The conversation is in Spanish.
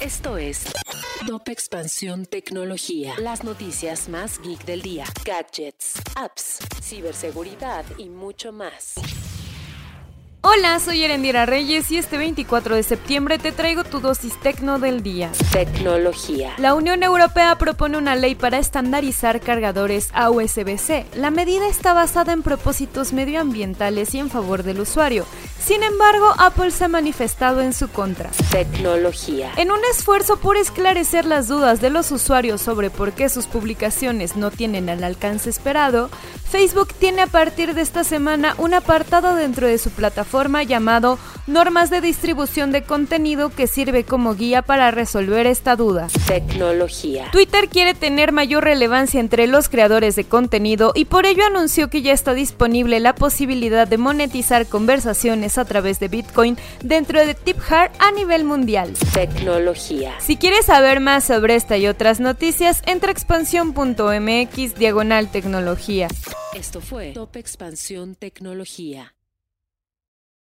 Esto es Top Expansión Tecnología. Las noticias más geek del día. Gadgets, apps, ciberseguridad y mucho más. Hola, soy Erendira Reyes y este 24 de septiembre te traigo tu dosis tecno del día. Tecnología. La Unión Europea propone una ley para estandarizar cargadores a USB-C. La medida está basada en propósitos medioambientales y en favor del usuario. Sin embargo, Apple se ha manifestado en su contra. Tecnología. En un esfuerzo por esclarecer las dudas de los usuarios sobre por qué sus publicaciones no tienen el alcance esperado, Facebook tiene a partir de esta semana un apartado dentro de su plataforma llamado Normas de distribución de contenido que sirve como guía para resolver esta duda. Tecnología. Twitter quiere tener mayor relevancia entre los creadores de contenido y por ello anunció que ya está disponible la posibilidad de monetizar conversaciones a través de Bitcoin dentro de TipHard a nivel mundial. Tecnología. Si quieres saber más sobre esta y otras noticias, entra a expansión.mx diagonal tecnología. Esto fue Top Expansión Tecnología.